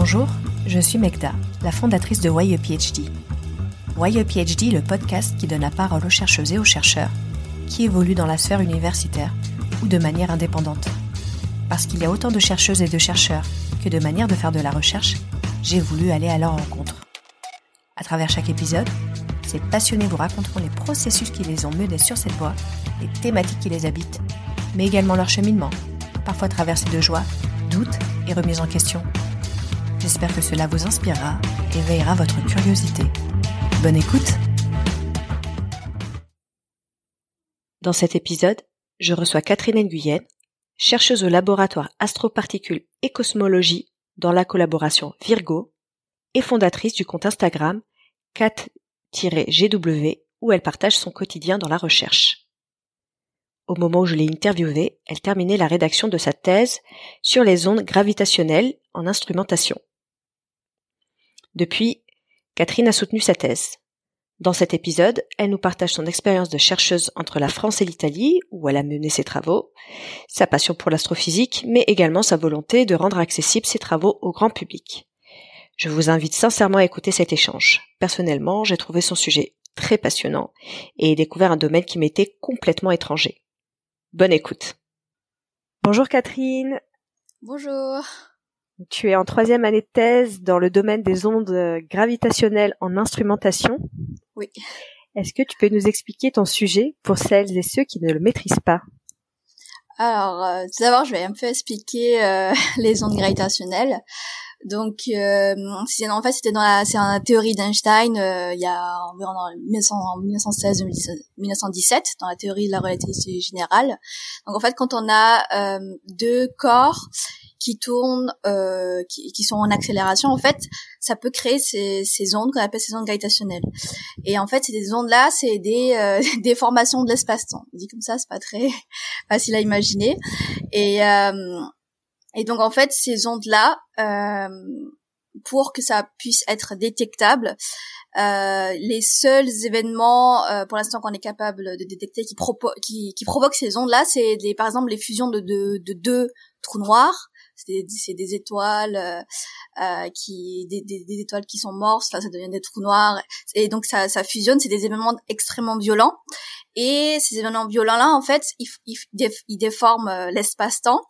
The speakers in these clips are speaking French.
Bonjour, je suis Megda, la fondatrice de Why a PhD. Why le podcast qui donne la parole aux chercheuses et aux chercheurs qui évoluent dans la sphère universitaire ou de manière indépendante. Parce qu'il y a autant de chercheuses et de chercheurs que de manières de faire de la recherche, j'ai voulu aller à leur rencontre. À travers chaque épisode, ces passionnés vous raconteront les processus qui les ont menés sur cette voie, les thématiques qui les habitent, mais également leur cheminement, parfois traversé de joie, doutes et remises en question. J'espère que cela vous inspirera et veillera votre curiosité. Bonne écoute Dans cet épisode, je reçois Catherine Nguyen, chercheuse au laboratoire Astroparticules et Cosmologie dans la collaboration Virgo et fondatrice du compte Instagram cat-gw où elle partage son quotidien dans la recherche. Au moment où je l'ai interviewée, elle terminait la rédaction de sa thèse sur les ondes gravitationnelles en instrumentation. Depuis, Catherine a soutenu sa thèse. Dans cet épisode, elle nous partage son expérience de chercheuse entre la France et l'Italie, où elle a mené ses travaux, sa passion pour l'astrophysique, mais également sa volonté de rendre accessibles ses travaux au grand public. Je vous invite sincèrement à écouter cet échange. Personnellement, j'ai trouvé son sujet très passionnant et découvert un domaine qui m'était complètement étranger. Bonne écoute. Bonjour Catherine. Bonjour. Tu es en troisième année de thèse dans le domaine des ondes gravitationnelles en instrumentation. Oui. Est-ce que tu peux nous expliquer ton sujet pour celles et ceux qui ne le maîtrisent pas? Alors, euh, tout d'abord, je vais un peu expliquer euh, les ondes gravitationnelles. Donc, euh, en fait, c'était dans la, c'est la théorie d'Einstein euh, il y a environ en 1916 1917 dans la théorie de la relativité générale. Donc, en fait, quand on a euh, deux corps qui tournent, euh, qui, qui, sont en accélération, en fait, ça peut créer ces, ces ondes qu'on appelle ces ondes gravitationnelles. Et en fait, ces ondes-là, c'est des euh, déformations de l'espace-temps. Dit comme ça, c'est pas très facile à imaginer. Et euh, et donc en fait, ces ondes-là, euh, pour que ça puisse être détectable, euh, les seuls événements euh, pour l'instant qu'on est capable de détecter qui, qui, qui provoquent ces ondes-là, c'est par exemple les fusions de, de deux trous noirs. C'est des, étoiles euh, euh, qui des, des, étoiles qui sont mortes. Ça devient des trous noirs. Et donc ça, ça fusionne. C'est des événements extrêmement violents. Et ces événements violents là en fait ils, ils, déforment euh, l'espace-temps.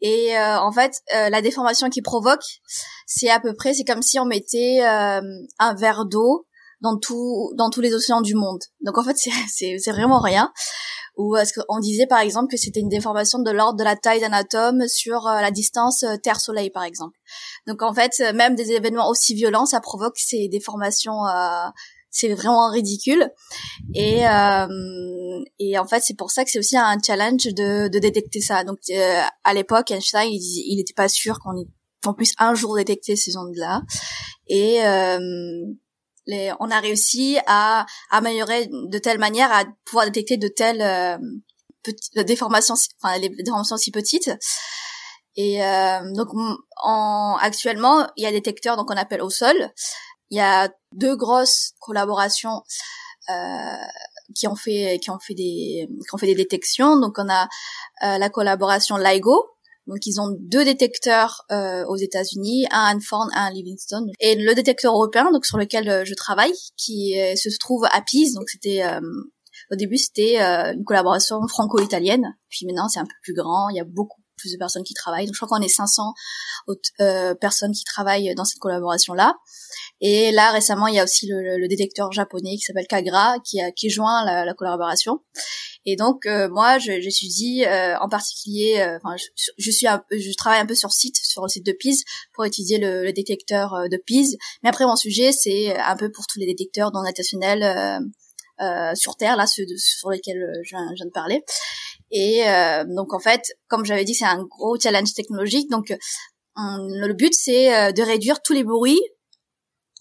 Et en fait la déformation qu'ils provoquent c'est à peu près c'est comme si on mettait un verre d'eau dans tout dans tous les océans du monde. Donc en fait c'est c'est vraiment rien ou est-ce qu'on disait par exemple que c'était une déformation de l'ordre de la taille d'un atome sur euh, la distance euh, Terre-Soleil par exemple. Donc en fait, euh, même des événements aussi violents, ça provoque ces déformations. c'est vraiment ridicule. Et et en fait, c'est pour ça que c'est aussi un challenge de, de détecter ça. Donc à l'époque, Einstein, il n'était pas sûr qu'on puisse un jour détecter ces ondes-là. Et on a réussi à, améliorer de telle manière à pouvoir détecter de telles euh, déformations, enfin les déformations si petites. Et euh, donc en, actuellement, il y a des détecteurs donc on appelle au sol. Il y a deux grosses collaborations euh, qui ont fait qui ont fait des qui ont fait des détections. Donc on a euh, la collaboration LIGO donc ils ont deux détecteurs euh, aux États-Unis, un à Hanford, un à Livingston, et le détecteur européen, donc sur lequel euh, je travaille, qui euh, se trouve à Pise. Donc c'était au début c'était une collaboration franco-italienne, puis maintenant c'est un peu plus grand. Il y a beaucoup plus de personnes qui travaillent. Donc je crois qu'on est 500 euh, personnes qui travaillent dans cette collaboration-là. Et là récemment, il y a aussi le, le détecteur japonais qui s'appelle Kagra qui a qui joint la, la collaboration. Et donc euh, moi, je, je suis dit euh, en particulier, euh, enfin, je, je, suis, un, je travaille un peu sur site, sur le site de Pise, pour étudier le, le détecteur de Pise. Mais après, mon sujet, c'est un peu pour tous les détecteurs non notationnels euh, sur Terre, là, ceux sur lesquels je, je, viens de parler. Et donc en fait, comme j'avais dit, c'est un gros challenge technologique. Donc le but, c'est de réduire tous les bruits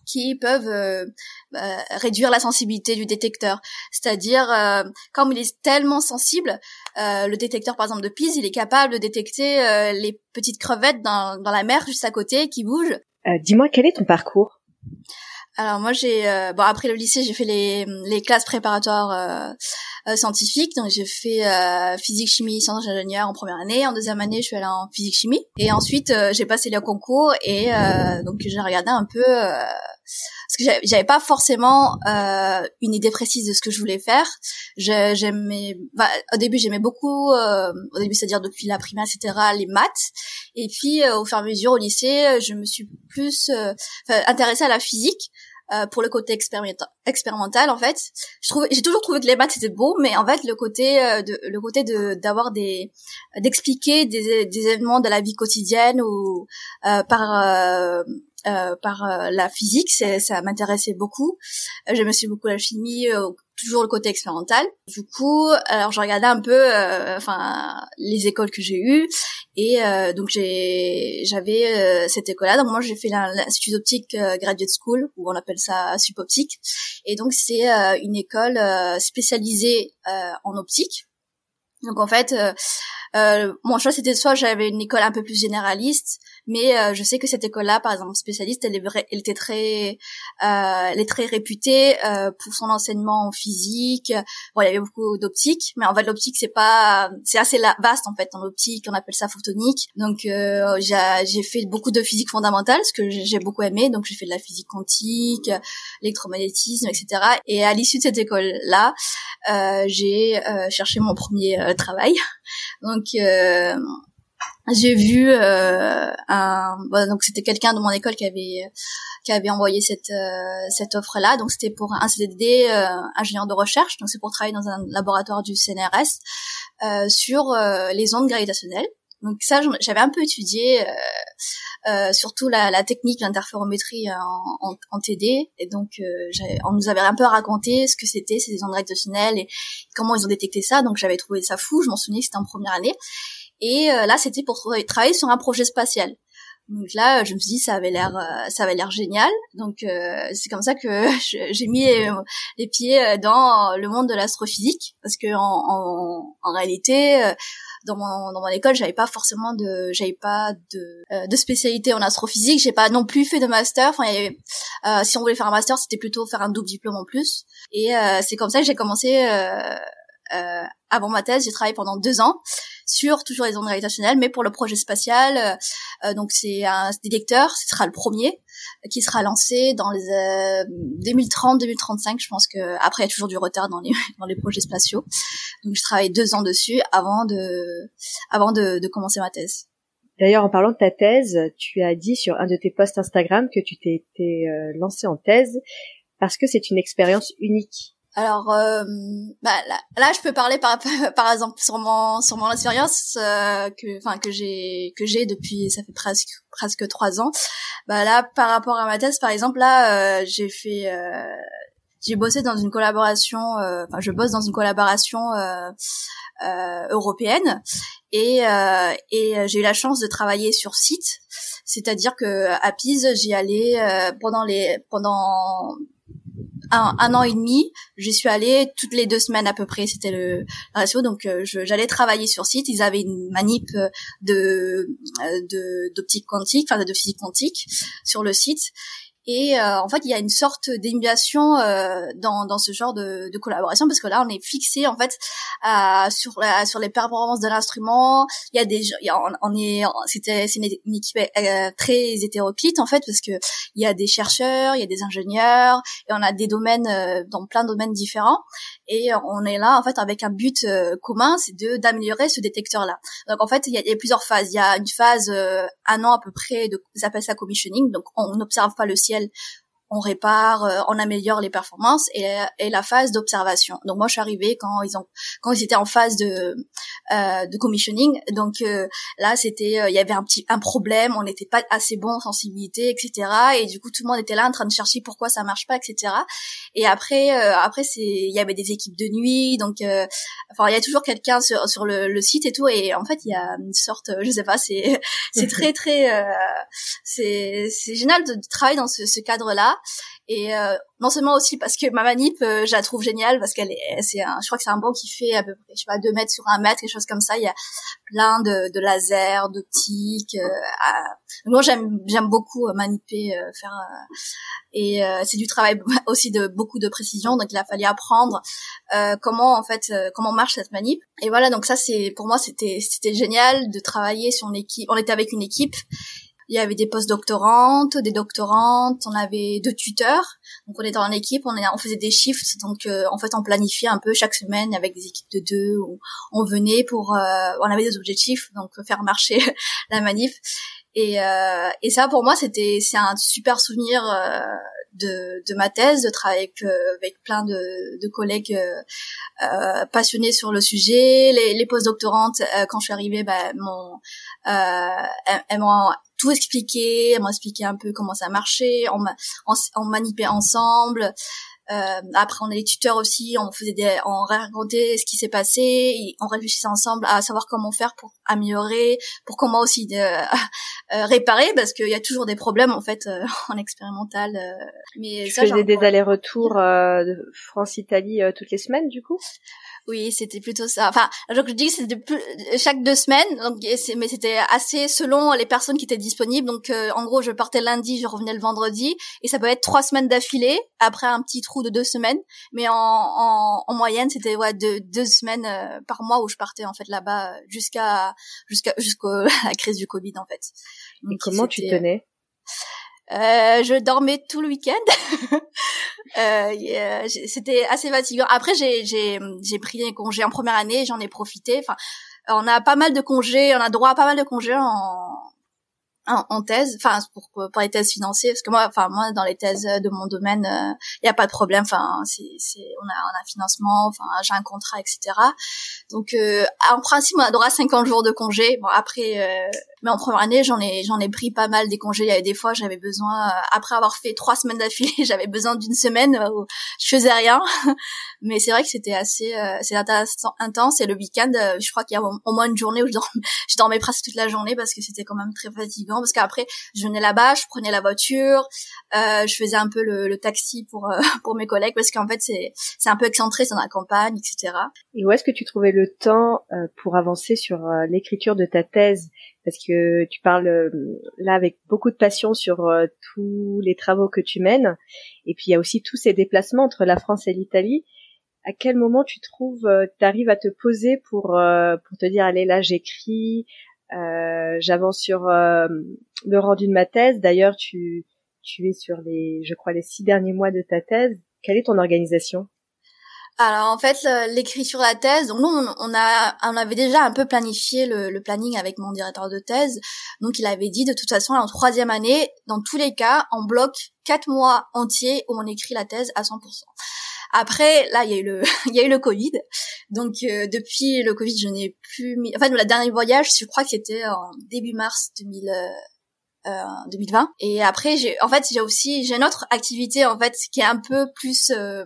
qui peuvent euh, bah, réduire la sensibilité du détecteur. C'est-à-dire, euh, comme il est tellement sensible, euh, le détecteur par exemple de Pise, il est capable de détecter les petites crevettes dans, dans la mer juste à côté qui bougent. Dis-moi, quel est ton parcours? Alors moi j'ai euh, bon après le lycée j'ai fait les les classes préparatoires euh, euh, scientifiques. Donc j'ai fait physique chimie sciences ingénieur en première année. En deuxième année je suis allée en physique chimie. Et ensuite j'ai passé le concours et donc j'ai regardé un peu parce que j'avais pas forcément une idée précise de ce que je voulais faire. J'aimais bah, au début j'aimais beaucoup au début c'est-à-dire depuis la primaire etc les maths. Et puis au fur et à mesure au lycée je me suis plus intéressée à la physique euh, pour le côté expérimental en fait. J'ai toujours trouvé que les maths c'était beau mais en fait le côté euh, le côté de d'avoir des d'expliquer des, des événements de la vie quotidienne ou euh, par euh, par la physique, ça m'intéressait beaucoup. Me suis beaucoup la chimie, toujours le côté expérimental. Du coup, alors je regardais un peu, euh, enfin, les écoles que j'ai eues, et euh, donc j'ai, j'avais euh, cette école-là. Donc moi, j'ai fait l'institut d'optique graduate school, où on appelle ça sup optique, et donc c'est une école spécialisée en optique. Donc en fait, euh, mon choix c'était soit j'avais une école un peu plus généraliste, mais euh, je sais que cette école-là, par exemple spécialiste, elle, est elle était très, euh, elle est très réputée euh, pour son enseignement en physique. Bon, il y avait beaucoup d'optique, mais en fait l'optique c'est pas, c'est assez vaste en fait en optique, on appelle ça photonique. Donc euh, j'ai fait beaucoup de physique fondamentale, ce que j'ai beaucoup aimé. Donc j'ai fait de la physique quantique, l'électromagnétisme, etc. Et à l'issue de cette école-là, j'ai cherché mon premier travail. Donc euh, j'ai vu euh, un donc c'était quelqu'un de mon école qui avait qui avait envoyé cette euh, cette offre là donc c'était pour un CDD ingénieur de recherche donc c'est pour travailler dans un laboratoire du CNRS sur les ondes gravitationnelles donc ça j'avais un peu étudié euh, surtout la, la technique d'interférométrie en, en, en, TD. Et donc, euh, on nous avait un peu raconté ce que c'était ces ondes gravitationnelles et comment ils ont détecté ça. Donc, j'avais trouvé ça fou. Je m'en souvenais, c'était en première année. Et euh, là, c'était pour travailler sur un projet spatial. Donc là, je me suis dit ça avait l'air, ça avait l'air génial. Donc c'est comme ça que j'ai mis les, pieds dans le monde de l'astrophysique parce que en, en, en réalité, dans mon dans mon école j'avais pas forcément de j'avais pas de euh, de spécialité en astrophysique j'ai pas non plus fait de master enfin euh, si on voulait faire un master c'était plutôt faire un double diplôme en plus et euh, c'est comme ça que j'ai commencé euh, euh, avant ma thèse, j'ai travaillé pendant deux ans sur toujours les ondes gravitationnelles, mais pour le projet spatial. Euh, donc c'est un détecteur, ce sera le premier qui sera lancé dans les 2030-2035. Euh, je pense que après il y a toujours du retard dans les dans les projets spatiaux. Donc je travaille deux ans dessus avant de avant de, de commencer ma thèse. D'ailleurs, en parlant de ta thèse, tu as dit sur un de tes posts Instagram que tu t'es euh, lancé en thèse parce que c'est une expérience unique. Alors euh, bah, là, je peux parler par par exemple sur mon sur mon expérience euh, que enfin que j'ai que j'ai depuis ça fait presque presque trois ans. Bah là par rapport à ma thèse par exemple là euh, j'ai fait euh, j'ai bossé dans une collaboration euh, enfin je bosse dans une collaboration européenne et et j'ai eu la chance de travailler sur site c'est-à-dire que à Pise j'y allais pendant les pendant un, un, an et demi, j'y suis allée toutes les deux semaines à peu près, c'était le ratio. Donc euh, j'allais travailler sur site. Ils avaient une manip euh, de euh, d'optique quantique, enfin de physique quantique sur le site. Et euh, en fait, il y a une sorte d'émulation euh, dans, dans ce genre de, de, collaboration parce que là, on est fixé en fait sur la, sur les performances de l'instrument. Il y a des, y a, on, est, c'était c'est une, équipe euh, très hétéroclite en fait parce que il y a des chercheurs, il y a des ingénieurs et on a des domaines dans plein de domaines différents. Et on est là en fait avec un but commun, c'est de d'améliorer ce détecteur-là. Donc en fait, il y, a, y, a, plusieurs phases. Il y a une phase un an à peu près de, ça s'appelle ça commissioning. Donc on n'observe pas le ciel ديال on répare, euh, on améliore les performances et, et la phase d'observation. Donc moi je suis arrivée quand ils ont quand ils étaient en phase de euh, de commissioning. Donc euh, là c'était il y avait un petit un problème, on n'était pas assez bon en sensibilité, etc. Et du coup tout le monde était là en train de chercher pourquoi ça marche pas, etc. Et après après c'est il y avait des équipes de nuit, donc enfin il y a toujours quelqu'un sur sur le, site et tout. Et en fait il y a une sorte je sais pas c'est c'est très très c'est c'est génial de travailler dans ce, cadre là. Et euh, non seulement aussi parce que ma manip, euh, je la trouve géniale parce qu'elle est, c'est un, je crois que c'est un banc qui fait à peu près, je sais pas, deux mètres sur un mètre, quelque chose comme ça. Il y a plein de, de lasers, d'optiques. Euh, moi, j'aime, j'aime beaucoup maniper, faire, et c'est du travail aussi de beaucoup de précision. Donc, il a fallu apprendre comment en fait, comment marche cette manip. Et voilà, donc ça, c'est pour moi, c'était, c'était génial de travailler sur une équipe. On était avec une équipe il y avait des post-doctorantes, des doctorantes, on avait deux tuteurs. Donc on était en équipe, on, faisait des shifts. Donc euh, en fait on planifiait un peu chaque semaine avec des équipes de deux. Où on venait pour, euh, on avait des objectifs, donc faire marcher la manif. Et, euh, et ça pour moi c'était c'est un super souvenir de, de ma thèse, de travailler avec, avec plein de, de collègues euh, passionnés sur le sujet. Les, les post-doctorantes, quand je suis arrivée, bah, mon, elles, elles m'ont tout expliqué, elle m'a expliqué un peu comment ça marchait, on, on, on manipulait ensemble. Euh, après, on a les tuteurs aussi, on faisait des, on racontait ce qui s'est passé, et on réfléchissait ensemble à savoir comment faire pour améliorer, pour comment aussi de, euh, réparer, parce qu'il y a toujours des problèmes en fait euh, en expérimental. Euh, mais tu ça, faisais des allers-retours France-Italie toutes les semaines, du coup? Oui, c'était plutôt ça. Enfin, donc je dis que c'était chaque deux semaines, donc mais c'était assez selon les personnes qui étaient disponibles. Donc euh, en gros, je partais lundi, je revenais le vendredi, et ça peut être trois semaines d'affilée après un petit trou de deux semaines. Mais en, en, en moyenne, c'était ouais deux, deux semaines euh, par mois où je partais en fait là-bas jusqu'à jusqu'à jusqu'à la crise du Covid en fait. Donc, et comment tu tenais? euh, je dormais tout le week-end. euh, C'était assez fatigant. Après, j'ai j'ai pris des congés en première année, j'en ai profité. Enfin, on a pas mal de congés, on a droit à pas mal de congés en en, thèse, enfin pour, pour les thèses financières, parce que moi, enfin moi dans les thèses de mon domaine, il euh, n'y a pas de problème. Enfin, c'est, on a on financement, enfin j'ai un contrat, etc. Donc euh, en principe, on a droit à 50 jours de congé. Bon après, euh, mais en première année, j'en ai j'en ai pris pas mal des congés. Il y avait des fois, j'avais besoin après avoir fait trois semaines d'affilée, j'avais besoin d'une semaine où je faisais rien. mais c'est vrai que c'était assez c'est intense. Et le week-end, je crois qu'il y a au moins une journée où je dormais presque toute la journée parce que c'était quand même très fatigant parce qu'après je venais là-bas, je prenais la voiture, euh, je faisais un peu le, le taxi pour euh, pour mes collègues parce qu'en fait c'est c'est un peu excentré, c'est dans la campagne, etc. Et où est-ce que tu trouvais le temps euh, pour avancer sur euh, l'écriture de ta thèse? Parce que tu parles là avec beaucoup de passion sur tous les travaux que tu mènes, et puis il y a aussi tous ces déplacements entre la France et l'Italie. À quel moment tu trouves, tu arrives à te poser pour pour te dire allez là j'écris, euh, j'avance sur euh, le rendu de ma thèse. D'ailleurs, tu, tu es sur les, je crois, les six derniers mois de ta thèse. Quelle est ton organisation? Alors en fait, l'écriture de la thèse, donc nous on, a, on avait déjà un peu planifié le, planning avec mon directeur de thèse. Donc il avait dit de toute façon en troisième année, dans tous les cas, on bloque quatre mois entiers où on écrit la thèse à 100%. Après, là, il y a eu le, il y a eu le Covid. Donc, euh, depuis le Covid, je n'ai plus mis... Enfin, le dernier voyage, je crois que c'était en début mars 2000... Euh, 2020 euh, et après j'ai en fait j'ai aussi j'ai une autre activité en fait qui est un peu plus euh,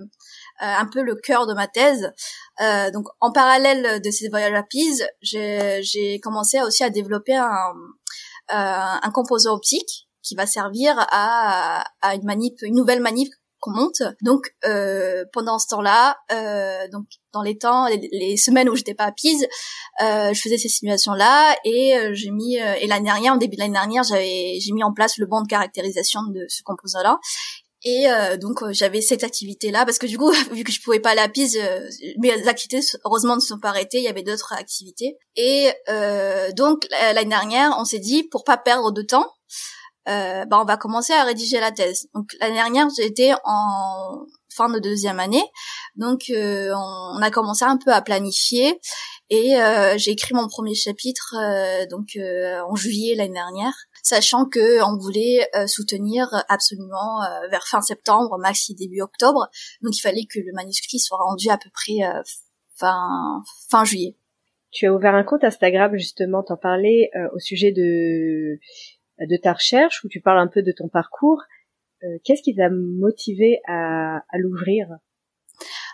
un peu le cœur de ma thèse. Euh, donc en parallèle de ces voyages à Pise, j'ai commencé aussi à développer un, euh, un composant optique qui va servir à, à une manip, une nouvelle manip qu'on monte. Donc euh, pendant ce temps-là, euh, donc dans les temps, les, semaines où j'étais pas à Pise, euh, je faisais ces simulations-là et euh, j'ai mis euh, et l'année dernière, en début de l'année dernière, j'avais j'ai mis en place le banc de caractérisation de ce composant-là. Et donc j'avais cette activité-là parce que du coup, vu que je pouvais pas à Pise, mes activités heureusement ne sont pas arrêtées. Il y avait d'autres activités. Et donc l'année dernière, on s'est dit pour pas perdre de temps, euh, bah, on va commencer à rédiger la thèse. Donc l'année dernière, j'étais en fin de deuxième année, donc euh, on, a commencé un peu à planifier et euh, j'ai écrit mon premier chapitre euh, donc en juillet l'année dernière, sachant que on voulait soutenir absolument vers fin septembre, maxi début octobre, donc il fallait que le manuscrit soit rendu à peu près fin fin juillet. Tu as ouvert un compte Instagram justement, t'en parlais au sujet de de ta recherche où tu parles un peu de ton parcours. Euh, qu'est-ce qui t'a motivé à, à l'ouvrir?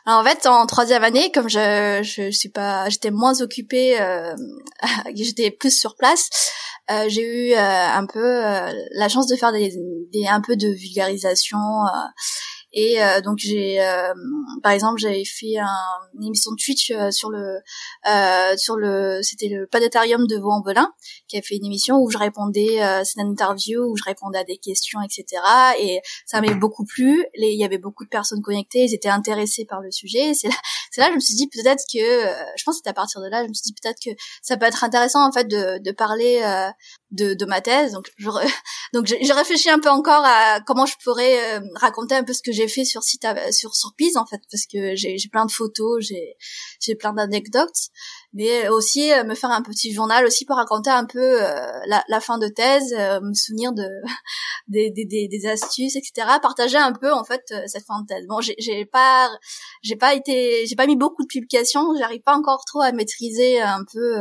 En fait, en troisième année, comme je je suis pas, j'étais moins occupée, euh, j'étais plus sur place. j'ai eu un peu la chance de faire des, des, un peu de vulgarisation et euh, donc j'ai, euh, par exemple, j'avais fait un, une émission de Twitch euh, sur le, sur le, c'était le planétarium de Vaux-en-Velin, qui a fait une émission où je répondais, c'est une interview où je répondais à des questions, etc. Et ça m'avait beaucoup plu. Il y avait beaucoup de personnes connectées, ils étaient intéressés par le sujet. C'est là, c'est là, je me suis dit peut-être que, je pense que c'était à partir de là, je me suis dit peut-être que ça peut être intéressant en fait de, de parler de, de ma thèse. Donc, je, donc j'ai réfléchi un peu encore à comment je pourrais raconter un peu ce que j'ai fait sur site sur sur Pise en fait parce que j'ai plein de photos, j'ai j'ai plein d'anecdotes, mais aussi euh, me faire un petit journal aussi pour raconter un peu euh, la, la, fin de thèse, euh, me souvenir de des, des, des, des, astuces, etc. Partager un peu en fait cette fin de thèse. Bon, j'ai pas j'ai pas été j'ai pas mis beaucoup de publications, j'arrive pas encore trop à maîtriser un peu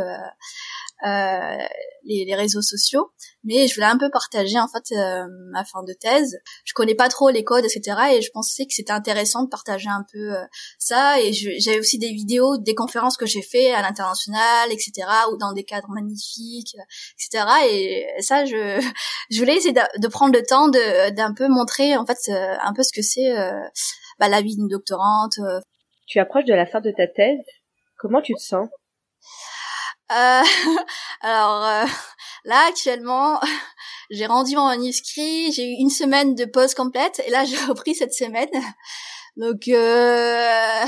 euh, les, les, réseaux sociaux, mais je voulais un peu partager en fait euh, ma fin de thèse. Je connais pas trop les codes, etc. Et je pensais que c'était intéressant de partager un peu euh, ça. Et j'avais aussi des vidéos, des conférences que j'ai fait à l'international, etc. ou dans des cadres magnifiques, etc. Et ça, je, je voulais essayer de, prendre le temps de d'un peu montrer en fait un peu ce que c'est bah, la vie d'une doctorante. Tu approches de la fin de ta thèse. Comment tu te sens? Euh, alors euh, là actuellement, j'ai rendu mon manuscrit, j'ai eu une semaine de pause complète et là j'ai repris cette semaine. Donc euh,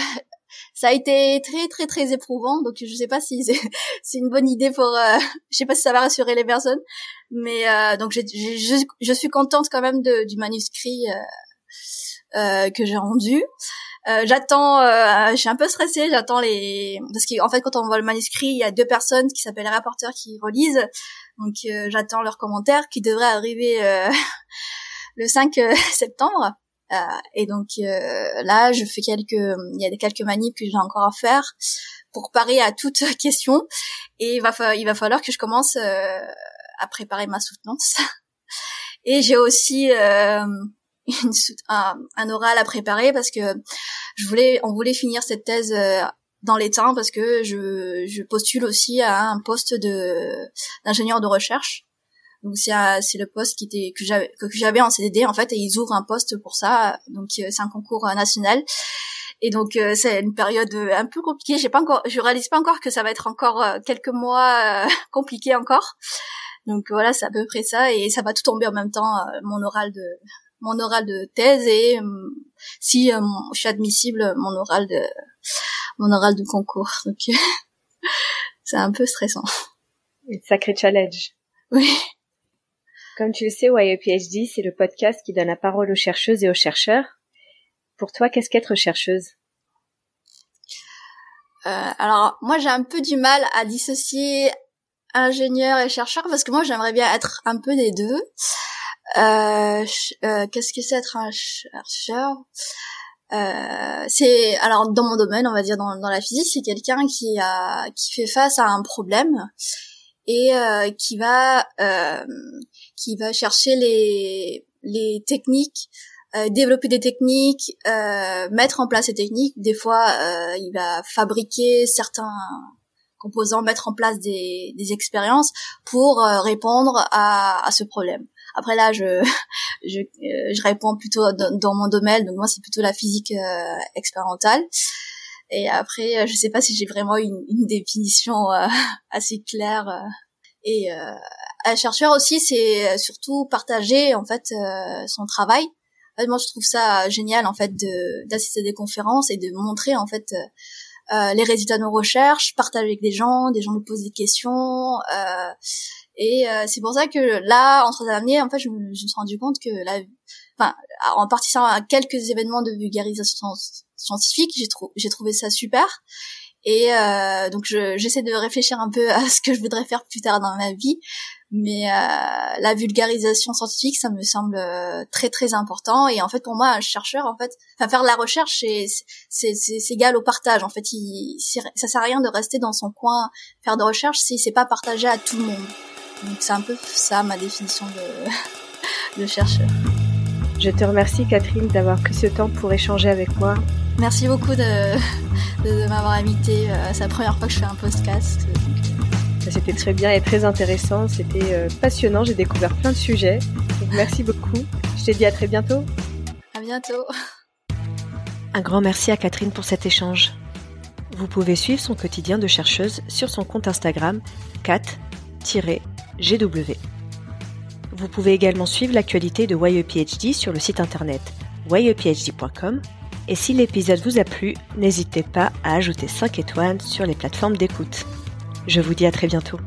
ça a été très très très éprouvant. Donc je sais pas si c'est une bonne idée pour, euh, je sais pas si ça va rassurer les personnes, mais donc je, je, suis contente quand même de, du manuscrit que j'ai rendu. Euh, j'attends, euh, je suis un peu stressée, j'attends les parce qu'en fait quand on voit le manuscrit, il y a deux personnes qui s'appellent les rapporteurs qui relisent, donc euh, j'attends leurs commentaires qui devraient arriver le 5 septembre. et donc là, je fais quelques, il y a quelques manips que j'ai encore à faire pour parer à toute question, et il va, il va falloir que je commence à préparer ma soutenance. Et j'ai aussi un, oral à préparer parce que je voulais, on voulait finir cette thèse euh, dans les temps parce que je, je postule aussi à un poste de d'ingénieur de recherche. Donc c'est c'est le poste qui était que j'avais que j'avais en CDD en fait et ils ouvrent un poste pour ça. Donc euh, c'est un concours euh, national. Et donc c'est une période un peu compliquée. J'ai pas encore, je réalise pas encore que ça va être encore quelques mois compliqué encore. Donc voilà, c'est à peu près ça et ça va tout tomber en même temps mon oral de mon oral de thèse et euh, si euh, je suis admissible mon oral de mon oral de concours. Donc c'est un peu stressant. Un sacré challenge. Oui. Comme tu le sais PhD c'est le podcast qui donne la parole aux chercheuses et aux chercheurs. Pour toi qu'est-ce qu'être chercheuse? Euh, alors moi j'ai un peu du mal à dissocier ingénieur et chercheur parce que moi j'aimerais bien être un peu des deux euh, euh, qu'est-ce que c'est être un chercheur? Euh, c'est alors dans mon domaine, on va dire dans, la physique, c'est quelqu'un qui a qui fait face à un problème et euh, qui va euh, qui va chercher les les techniques, développer des techniques, mettre en place ces techniques. Des fois, il va fabriquer certains composants, mettre en place des, des expériences pour répondre à, à ce problème. Après là, je je, euh, je réponds plutôt dans, mon domaine, donc moi c'est plutôt la physique euh, expérimentale. Et après, euh, je sais pas si j'ai vraiment une, une définition assez claire. Et un chercheur aussi, c'est surtout partager en fait son travail. moi, je trouve ça génial en fait d'assister à des conférences et de montrer en fait les résultats de nos recherches, partager avec des gens, des gens nous posent des questions. Et euh, c'est pour ça que là, entre trois années, en fait, je me, suis rendu compte que la, enfin, en participant à quelques événements de vulgarisation scientifique, j'ai trouvé, ça super. Et euh, donc, j'essaie de réfléchir un peu à ce que je voudrais faire plus tard dans ma vie. Mais euh, la vulgarisation scientifique, ça me semble euh, très très important. Et en fait, pour moi, un chercheur, en fait, enfin, faire de la recherche, c'est égal au partage. En fait, il, ça sert à rien de rester dans son coin faire de recherche si c'est pas partagé à tout le monde. Donc c'est un peu ça ma définition de, de chercheur. Je te remercie Catherine d'avoir pris ce temps pour échanger avec moi. Merci beaucoup de, de, m'avoir invité. Euh, c'est la première fois que je fais un podcast. C'était très bien et très intéressant. C'était euh, passionnant. J'ai découvert plein de sujets. Donc, merci beaucoup. Je te dis à très bientôt. À bientôt. Un grand merci à Catherine pour cet échange. Vous pouvez suivre son quotidien de chercheuse sur son compte Instagram cat-gw. Vous pouvez également suivre l'actualité de YEPHD sur le site internet yephd.com et si l'épisode vous a plu, n'hésitez pas à ajouter 5 étoiles sur les plateformes d'écoute. Je vous dis à très bientôt.